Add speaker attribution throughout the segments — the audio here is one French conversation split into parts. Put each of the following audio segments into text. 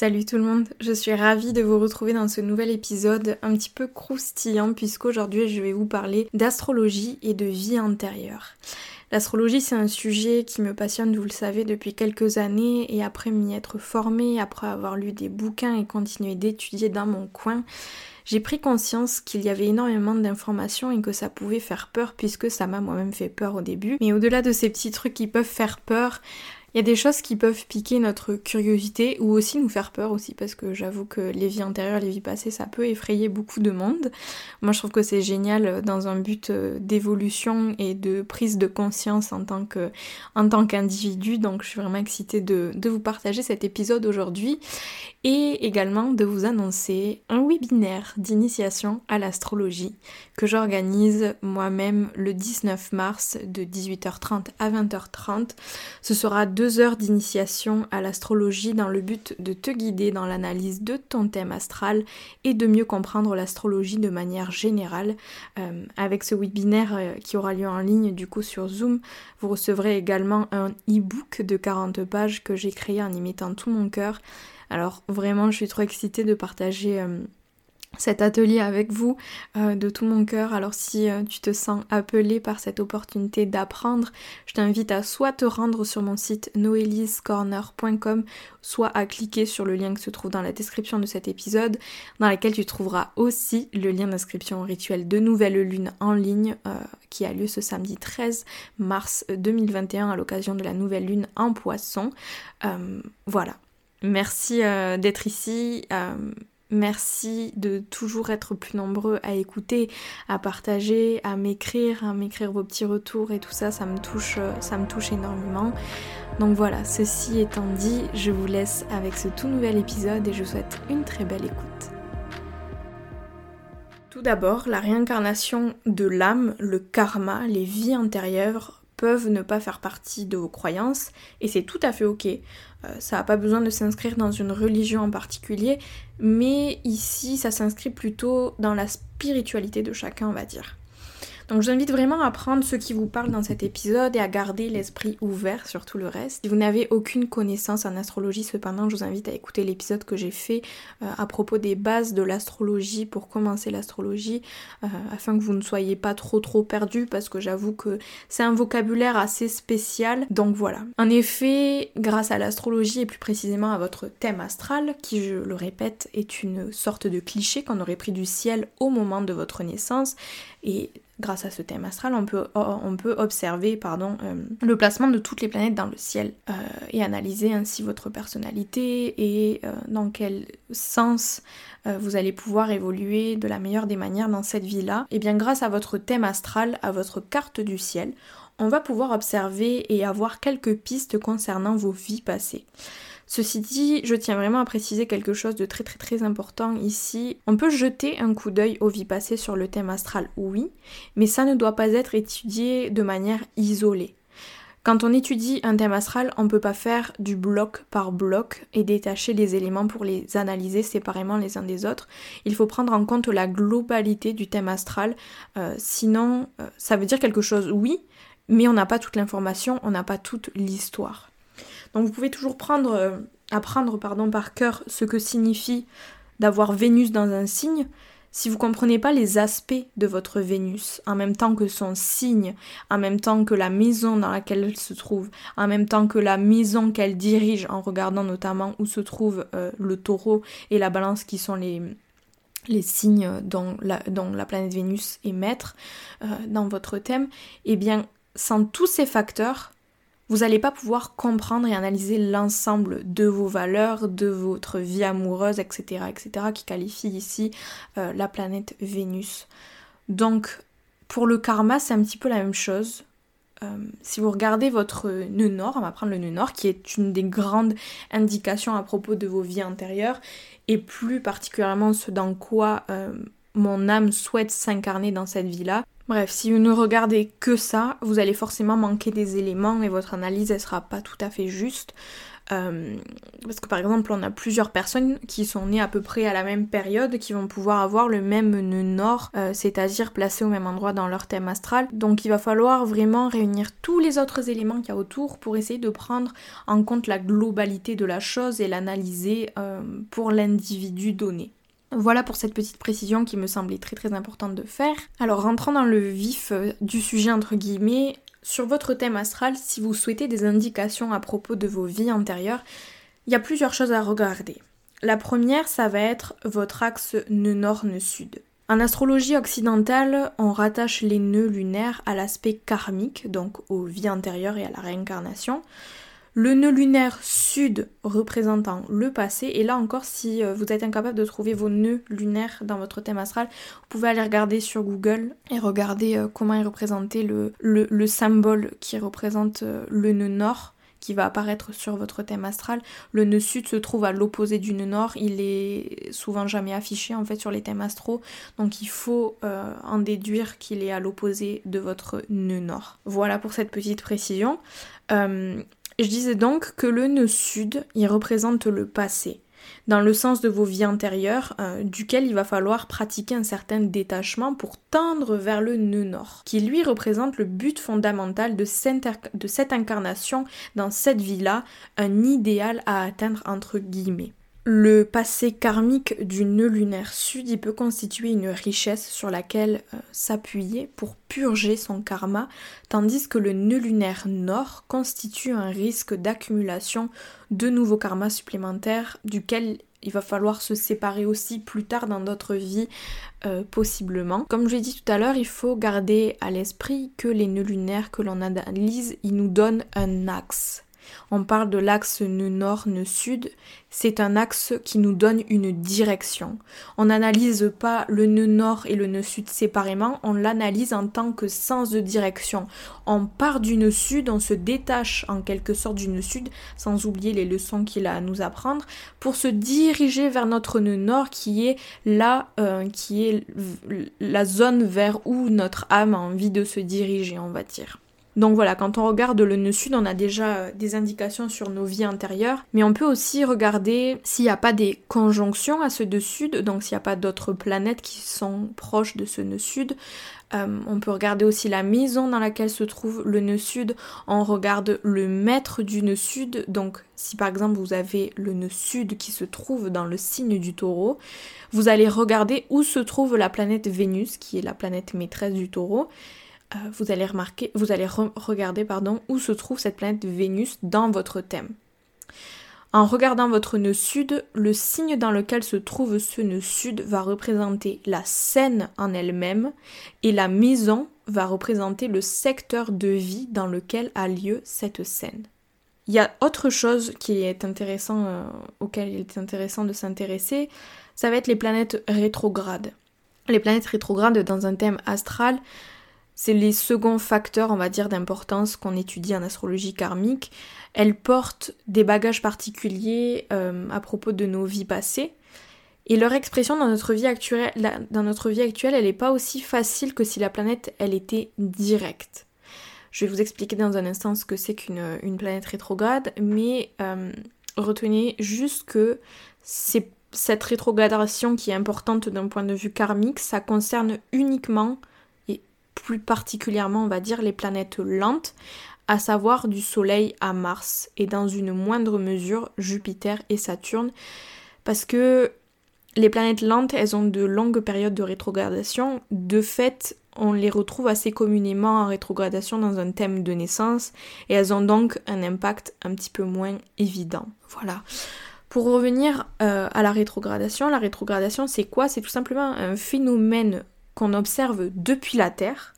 Speaker 1: Salut tout le monde, je suis ravie de vous retrouver dans ce nouvel épisode un petit peu croustillant puisqu'aujourd'hui je vais vous parler d'astrologie et de vie antérieure. L'astrologie c'est un sujet qui me passionne, vous le savez, depuis quelques années et après m'y être formée, après avoir lu des bouquins et continué d'étudier dans mon coin, j'ai pris conscience qu'il y avait énormément d'informations et que ça pouvait faire peur puisque ça m'a moi-même fait peur au début. Mais au-delà de ces petits trucs qui peuvent faire peur, il y a des choses qui peuvent piquer notre curiosité ou aussi nous faire peur aussi parce que j'avoue que les vies antérieures, les vies passées, ça peut effrayer beaucoup de monde. Moi je trouve que c'est génial euh, dans un but euh, d'évolution et de prise de conscience en tant qu'individu. Donc je suis vraiment excitée de vous partager cet épisode aujourd'hui et également de vous annoncer un webinaire d'initiation à l'astrologie que j'organise moi-même le 19 mars de 18h30 à 20h30. Ce sera deux heures d'initiation à l'astrologie dans le but de te guider dans l'analyse de ton thème astral et de mieux comprendre l'astrologie de manière générale. Euh, avec ce webinaire euh, qui aura lieu en ligne du coup sur Zoom, vous recevrez également un e-book de 40 pages que j'ai créé en y mettant tout mon cœur. Alors vraiment, je suis trop excitée de partager euh, cet atelier avec vous euh, de tout mon cœur. Alors si euh, tu te sens appelé par cette opportunité d'apprendre, je t'invite à soit te rendre sur mon site noeliscorner.com, soit à cliquer sur le lien qui se trouve dans la description de cet épisode, dans lequel tu trouveras aussi le lien d'inscription au rituel de nouvelle lune en ligne qui a lieu ce samedi 13 mars 2021 à l'occasion de la nouvelle lune en poisson. voilà. Merci d'être ici. Merci de toujours être plus nombreux à écouter, à partager, à m'écrire, à m'écrire vos petits retours et tout ça, ça me touche, euh, ça me touche énormément. Donc voilà, ceci étant dit, je vous laisse avec ce tout nouvel épisode et je vous souhaite une très belle écoute. Tout d'abord, la réincarnation de l'âme, le karma, les vies antérieures peuvent ne pas faire partie de vos croyances et c'est tout à fait ok. Euh, ça n'a pas besoin de s'inscrire dans une religion en particulier, mais ici ça s'inscrit plutôt dans la spiritualité de chacun, on va dire. Donc je vraiment à prendre ce qui vous parle dans cet épisode et à garder l'esprit ouvert sur tout le reste. Si vous n'avez aucune connaissance en astrologie, cependant, je vous invite à écouter l'épisode que j'ai fait euh, à propos des bases de l'astrologie pour commencer l'astrologie, euh, afin que vous ne soyez pas trop trop perdu parce que j'avoue que c'est un vocabulaire assez spécial. Donc voilà. En effet, grâce à l'astrologie et plus précisément à votre thème astral, qui je le répète est une sorte de cliché qu'on aurait pris du ciel au moment de votre naissance, et grâce à ce thème astral, on peut, on peut observer pardon, euh, le placement de toutes les planètes dans le ciel euh, et analyser ainsi votre personnalité et euh, dans quel sens vous allez pouvoir évoluer de la meilleure des manières dans cette vie-là. Et bien grâce à votre thème astral, à votre carte du ciel, on va pouvoir observer et avoir quelques pistes concernant vos vies passées. Ceci dit, je tiens vraiment à préciser quelque chose de très très très important ici. On peut jeter un coup d'œil aux vies passées sur le thème astral, oui, mais ça ne doit pas être étudié de manière isolée. Quand on étudie un thème astral, on ne peut pas faire du bloc par bloc et détacher les éléments pour les analyser séparément les uns des autres. Il faut prendre en compte la globalité du thème astral. Euh, sinon, euh, ça veut dire quelque chose, oui, mais on n'a pas toute l'information, on n'a pas toute l'histoire. Donc vous pouvez toujours euh, apprendre pardon, par cœur ce que signifie d'avoir Vénus dans un signe, si vous ne comprenez pas les aspects de votre Vénus, en même temps que son signe, en même temps que la maison dans laquelle elle se trouve, en même temps que la maison qu'elle dirige, en regardant notamment où se trouve euh, le taureau et la balance qui sont les, signes dont la, la planète Vénus est maître euh, dans votre thème, eh bien, sans tous ces facteurs, vous n'allez pas pouvoir comprendre et analyser l'ensemble de vos valeurs, de votre vie amoureuse, etc., etc., qui qualifie ici euh, la planète Vénus. Donc, pour le karma, c'est un petit peu la même chose. Euh, si vous regardez votre nœud nord, on va prendre le nœud nord, qui est une des grandes indications à propos de vos vies antérieures, et plus particulièrement ce dans quoi euh, mon âme souhaite s'incarner dans cette vie-là, Bref, si vous ne regardez que ça, vous allez forcément manquer des éléments et votre analyse elle sera pas tout à fait juste. Euh, parce que par exemple, on a plusieurs personnes qui sont nées à peu près à la même période, qui vont pouvoir avoir le même nœud nord, euh, c'est-à-dire placé au même endroit dans leur thème astral. Donc il va falloir vraiment réunir tous les autres éléments qu'il y a autour pour essayer de prendre en compte la globalité de la chose et l'analyser euh, pour l'individu donné. Voilà pour cette petite précision qui me semblait très très importante de faire. Alors rentrant dans le vif euh, du sujet entre guillemets, sur votre thème astral, si vous souhaitez des indications à propos de vos vies antérieures, il y a plusieurs choses à regarder. La première, ça va être votre axe nœud nord, nœud sud. En astrologie occidentale, on rattache les nœuds lunaires à l'aspect karmique, donc aux vies antérieures et à la réincarnation le nœud lunaire sud représentant le passé. Et là encore, si euh, vous êtes incapable de trouver vos nœuds lunaires dans votre thème astral, vous pouvez aller regarder sur Google et regarder euh, comment est représenté le, le, symbole qui représente euh, le nœud nord qui va apparaître sur votre thème astral. Le nœud sud se trouve à l'opposé du nœud nord, il est souvent jamais affiché en fait sur les thèmes astraux, donc il faut en déduire qu'il est à l'opposé de votre nœud nord. Voilà pour cette petite précision. Je disais donc que le nœud sud, il représente le passé, dans le sens de vos vies antérieures, euh, duquel il va falloir pratiquer un certain détachement pour tendre vers le nœud nord, qui lui représente le but fondamental de cette incarnation dans cette vie-là, un idéal à atteindre entre guillemets. Le passé karmique du nœud lunaire sud, il peut constituer une richesse sur laquelle euh, s'appuyer pour purger son karma, tandis que le nœud lunaire nord constitue un risque d'accumulation de nouveaux karmas supplémentaires duquel il va falloir se séparer aussi plus tard dans d'autres vies euh, possiblement. Comme je l'ai dit tout à l'heure, il faut garder à l'esprit que les nœuds lunaires que l'on analyse, ils nous donnent un axe on parle de l'axe nœud nord, nœud sud. C'est un axe qui nous donne une direction. On n'analyse pas le nœud nord et le nœud sud séparément, on l'analyse en tant que sens de direction. On part du nœud sud, on se détache en quelque sorte du nœud sud, sans oublier les leçons qu'il a à nous apprendre, pour se diriger vers notre nœud nord qui est là, euh, qui est la zone vers où notre âme a envie de se diriger, on va dire. Donc voilà, quand on regarde le nœud sud, on a déjà euh, des indications sur nos vies antérieures, mais on peut aussi regarder s'il n'y a pas des conjonctions à ce nœud sud, donc s'il n'y a pas d'autres planètes qui sont proches de ce nœud sud. Euh, on peut regarder aussi la maison dans laquelle se trouve le nœud sud. On regarde le maître du nœud sud. Donc si par exemple vous avez le nœud sud qui se trouve dans le signe du taureau, vous allez regarder où se trouve la planète Vénus, qui est la planète maîtresse du taureau. Euh, vous allez remarquer, vous allez regarder pardon, où se trouve cette planète Vénus dans votre thème. En regardant votre nœud sud, le signe dans lequel se trouve ce nœud sud va représenter la scène en elle-même et la maison va représenter le secteur de vie dans lequel a lieu cette scène. Il y a autre chose qui est intéressant, euh, auquel il est intéressant de s'intéresser, ça va être les planètes rétrogrades. Les planètes rétrogrades dans un thème astral, c'est les seconds facteurs, on va dire, d'importance qu'on étudie en astrologie karmique. Elles portent des bagages particuliers euh, à propos de nos vies passées. Et leur expression dans notre vie actuelle, dans notre vie actuelle elle n'est pas aussi facile que si la planète, elle était directe. Je vais vous expliquer dans un instant ce que c'est qu'une planète rétrograde, mais euh, retenez juste que cette rétrogradation qui est importante d'un point de vue karmique, ça concerne uniquement plus particulièrement on va dire les planètes lentes, à savoir du Soleil à Mars et dans une moindre mesure Jupiter et Saturne, parce que les planètes lentes, elles ont de longues périodes de rétrogradation. De fait, on les retrouve assez communément en rétrogradation dans un thème de naissance et elles ont donc un impact un petit peu moins évident. Voilà. Pour revenir euh, à la rétrogradation, la rétrogradation c'est quoi? C'est tout simplement un phénomène observe depuis la Terre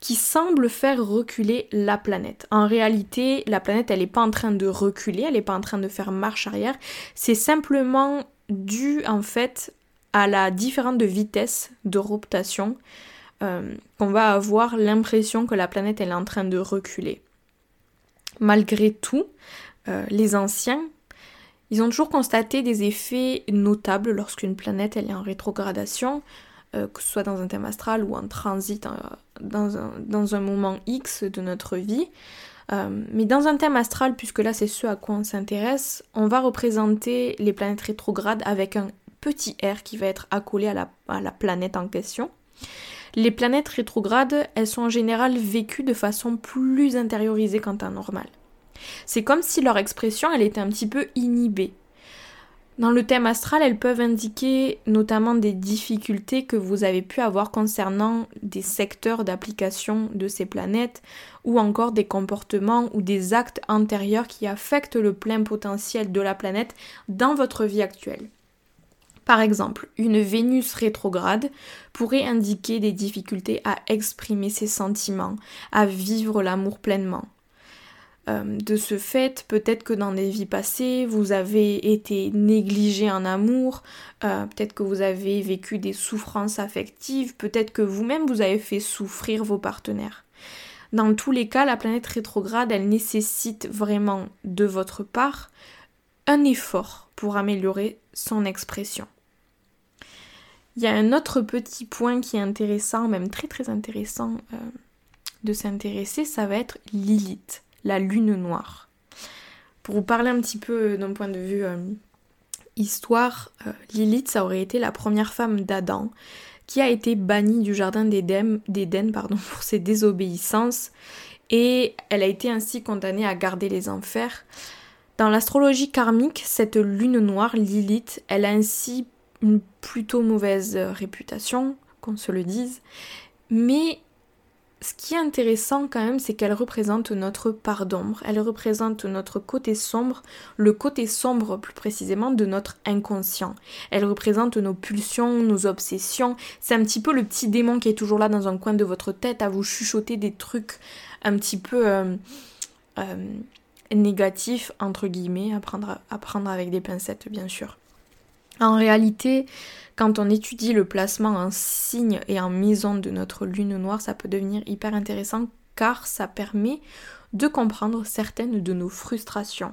Speaker 1: qui semble faire reculer la planète. En réalité, la planète, elle n'est pas en train de reculer, elle n'est pas en train de faire marche arrière, c'est simplement dû en fait à la différence de vitesse de rotation euh, qu'on va avoir l'impression que la planète elle est en train de reculer. Malgré tout, euh, les anciens, ils ont toujours constaté des effets notables lorsqu'une planète elle est en rétrogradation, euh, que ce soit dans un thème astral ou en transit dans, un, moment X de notre vie. mais dans un thème astral, puisque là c'est ce à quoi on s'intéresse, on va représenter les planètes rétrogrades avec un petit r qui va être accolé à la, à la planète en question. Les planètes rétrogrades, elles sont en général vécues de façon plus intériorisée qu'en temps normal. C'est comme si leur expression, elle était un petit peu inhibée. Dans le thème astral, elles peuvent indiquer notamment des difficultés que vous avez pu avoir concernant des secteurs d'application de ces planètes ou encore des comportements ou des actes antérieurs qui affectent le plein potentiel de la planète dans votre vie actuelle. Par exemple, une Vénus rétrograde pourrait indiquer des difficultés à exprimer ses sentiments, à vivre l'amour pleinement. Euh, de ce fait, peut-être que dans des vies passées, vous avez été négligé en amour, euh, peut-être que vous avez vécu des souffrances affectives, peut-être que vous-même vous avez fait souffrir vos partenaires. Dans tous les cas, la planète rétrograde, elle nécessite vraiment de votre part un effort pour améliorer son expression. Il y a un autre petit point qui est intéressant, même très très intéressant euh, de s'intéresser, ça va être Lilith, la lune noire. Pour vous parler un petit peu d'un point de vue euh, histoire, euh, Lilith, ça aurait été la première femme d'Adam qui a été bannie du jardin d'Éden pour ses désobéissances et elle a été ainsi condamnée à garder les enfers. Dans l'astrologie karmique, cette lune noire, Lilith, elle a ainsi une plutôt mauvaise euh, réputation, qu'on se le dise. Mais ce qui est intéressant quand même, c'est qu'elle représente notre part d'ombre, elle représente notre côté sombre, le côté sombre plus précisément de notre inconscient. Elle représente nos pulsions, nos obsessions. C'est un petit peu le petit démon qui est toujours là dans un coin de votre tête à vous chuchoter des trucs un petit peu euh, euh, négatifs, entre guillemets, à prendre, à prendre avec des pincettes bien sûr. En réalité, quand on étudie le placement en signe et en maison de notre lune noire, ça peut devenir hyper intéressant car ça permet de comprendre certaines de nos frustrations.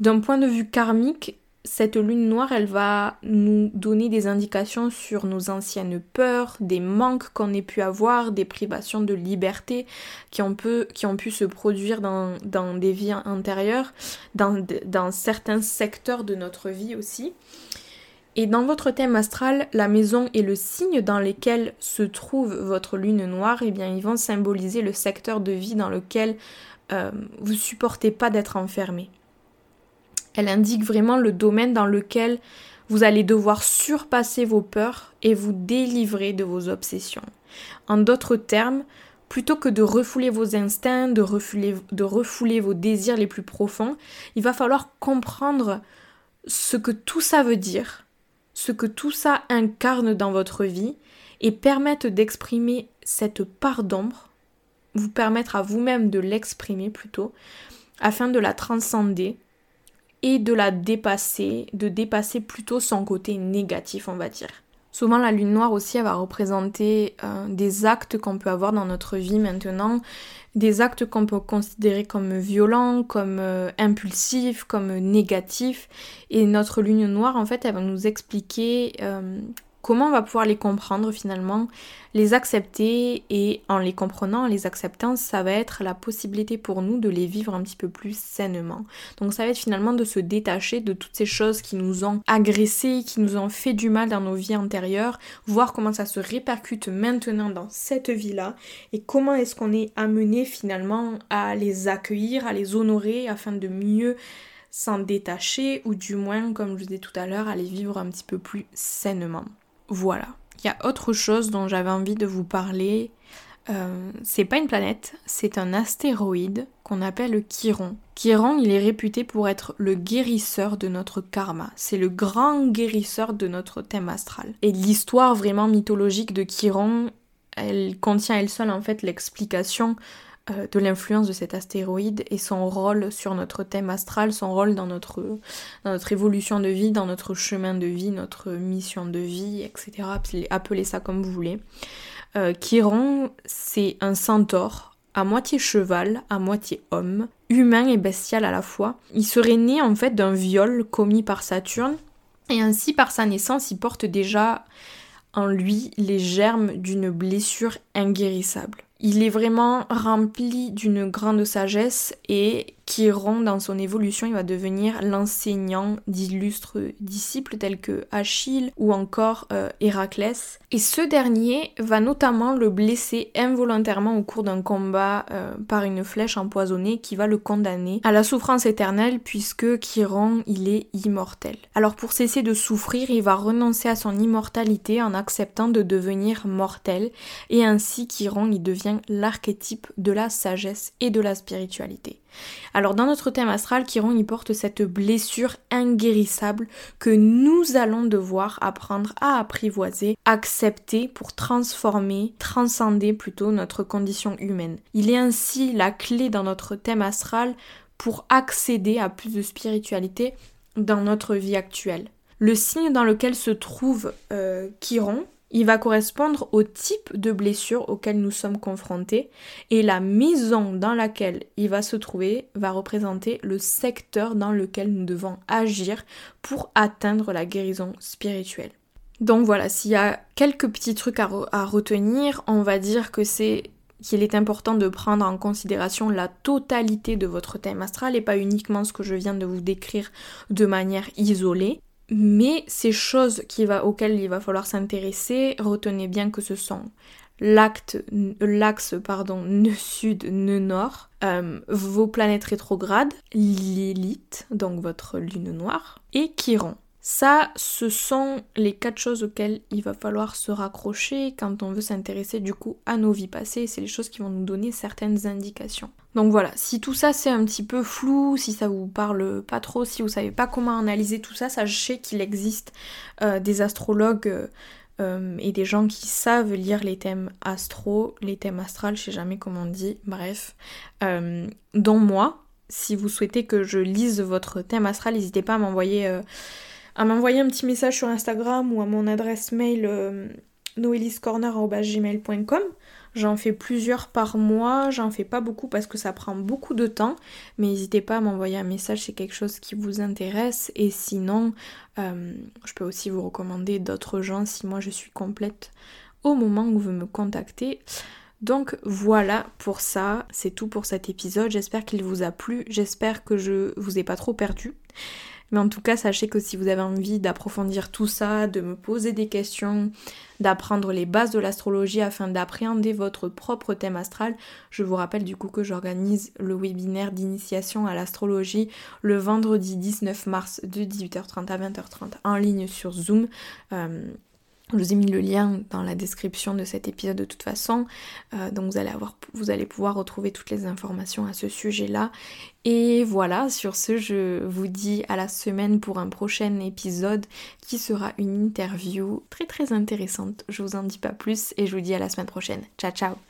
Speaker 1: D'un point de vue karmique, cette lune noire, elle va nous donner des indications sur nos anciennes peurs, des manques qu'on ait pu avoir, des privations de liberté qui ont, pu se produire dans, des vies antérieures, dans, dans certains secteurs de notre vie aussi. Et dans votre thème astral, la maison et le signe dans lesquels se trouve votre lune noire, eh bien, ils vont symboliser le secteur de vie dans lequel euh, vous supportez pas d'être enfermé. Elle indique vraiment le domaine dans lequel vous allez devoir surpasser vos peurs et vous délivrer de vos obsessions. En d'autres termes, plutôt que de refouler vos instincts, de refouler, de refouler vos désirs les plus profonds, il va falloir comprendre ce que tout ça veut dire ce que tout ça incarne dans votre vie et permettre d'exprimer cette part d'ombre, vous permettre à vous-même de l'exprimer plutôt, afin de la transcender et de la dépasser, de dépasser plutôt son côté négatif, on va dire. Souvent, la lune noire aussi, elle va représenter euh, des actes qu'on peut avoir dans notre vie maintenant, des actes qu'on peut considérer comme violents, comme euh, impulsifs, comme négatifs. Et notre lune noire, en fait, elle va nous expliquer euh, comment on va pouvoir les comprendre finalement, les accepter et en les comprenant, en les acceptant, ça va être la possibilité pour nous de les vivre un petit peu plus sainement. Donc ça va être finalement de se détacher de toutes ces choses qui nous ont agressés, qui nous ont fait du mal dans nos vies antérieures, voir comment ça se répercute maintenant dans cette vie-là et comment est-ce qu'on est amené finalement à les accueillir, à les honorer afin de mieux s'en détacher ou du moins, comme je vous disais tout à l'heure, à les vivre un petit peu plus sainement. Voilà. Il y a autre chose dont j'avais envie de vous parler. Euh, c'est pas une planète, c'est un astéroïde qu'on appelle Chiron. Chiron, il est réputé pour être le guérisseur de notre karma. C'est le grand guérisseur de notre thème astral. Et l'histoire vraiment mythologique de Chiron, elle contient elle seule en fait l'explication de l'influence de cet astéroïde et son rôle sur notre thème astral, son rôle dans notre, dans notre évolution de vie, dans notre chemin de vie, notre mission de vie, etc. Appelez ça comme vous voulez. Euh, Chiron, c'est un centaure, à moitié cheval, à moitié homme, humain et bestial à la fois. Il serait né en fait d'un viol commis par Saturne, et ainsi par sa naissance, il porte déjà en lui les germes d'une blessure inguérissable. Il est vraiment rempli d'une grande sagesse et Chiron, dans son évolution, il va devenir l'enseignant d'illustres disciples tels que Achille ou encore euh, Héraclès. Et ce dernier va notamment le blesser involontairement au cours d'un combat euh, par une flèche empoisonnée qui va le condamner à la souffrance éternelle puisque Chiron, il est immortel. Alors pour cesser de souffrir, il va renoncer à son immortalité en acceptant de devenir mortel et ainsi Chiron, il devient l'archétype de la sagesse et de la spiritualité. Alors dans notre thème astral, Chiron y porte cette blessure inguérissable que nous allons devoir apprendre à apprivoiser, accepter pour transformer, transcender plutôt notre condition humaine. Il est ainsi la clé dans notre thème astral pour accéder à plus de spiritualité dans notre vie actuelle. Le signe dans lequel se trouve euh, Chiron, il va correspondre au type de blessure auquel nous sommes confrontés et la maison dans laquelle il va se trouver va représenter le secteur dans lequel nous devons agir pour atteindre la guérison spirituelle. Donc voilà, s'il y a quelques petits trucs à, retenir, on va dire que c'est qu'il est important de prendre en considération la totalité de votre thème astral et pas uniquement ce que je viens de vous décrire de manière isolée. Mais ces choses qui va, auxquelles il va falloir s'intéresser, retenez bien que ce sont l'axe pardon nœud sud nœud nord. Euh, vos planètes rétrogrades Lilith donc votre lune noire et Chiron ça, ce sont les quatre choses auxquelles il va falloir se raccrocher quand on veut s'intéresser du coup à nos vies passées. C'est les choses qui vont nous donner certaines indications. Donc voilà, si tout ça c'est un petit peu flou, si ça vous parle pas trop, si vous savez pas comment analyser tout ça, sachez qu'il existe euh, des astrologues euh, et des gens qui savent lire les thèmes astro, les thèmes astral, je sais jamais comment on dit, bref, euh, dont moi. Si vous souhaitez que je lise votre thème astral, n'hésitez pas à m'envoyer à m'envoyer un petit message sur Instagram ou à mon adresse mail euh. J'en fais plusieurs par mois, j'en fais pas beaucoup parce que ça prend beaucoup de temps, mais n'hésitez pas à m'envoyer un message si c'est quelque chose qui vous intéresse et sinon euh, je peux aussi vous recommander d'autres gens si moi je suis complète au moment où vous me contactez. Donc voilà pour ça, c'est tout pour cet épisode. J'espère qu'il vous a plu, j'espère que je vous ai pas trop perdu. Mais en tout cas, sachez que si vous avez envie d'approfondir tout ça, de me poser des questions, d'apprendre les bases de l'astrologie afin d'appréhender votre propre thème astral, je vous rappelle du coup que j'organise le webinaire d'initiation à l'astrologie le vendredi 19 mars de 18h30 à 20h30 en ligne sur Zoom. Euh, je vous ai mis le lien dans la description de cet épisode de toute façon, euh, donc vous allez, pouvoir retrouver toutes les informations à ce sujet-là. Et voilà, sur ce, je vous dis à la semaine pour un prochain épisode qui sera une interview très très intéressante. Je vous en dis pas plus et je vous dis à la semaine prochaine. Ciao ciao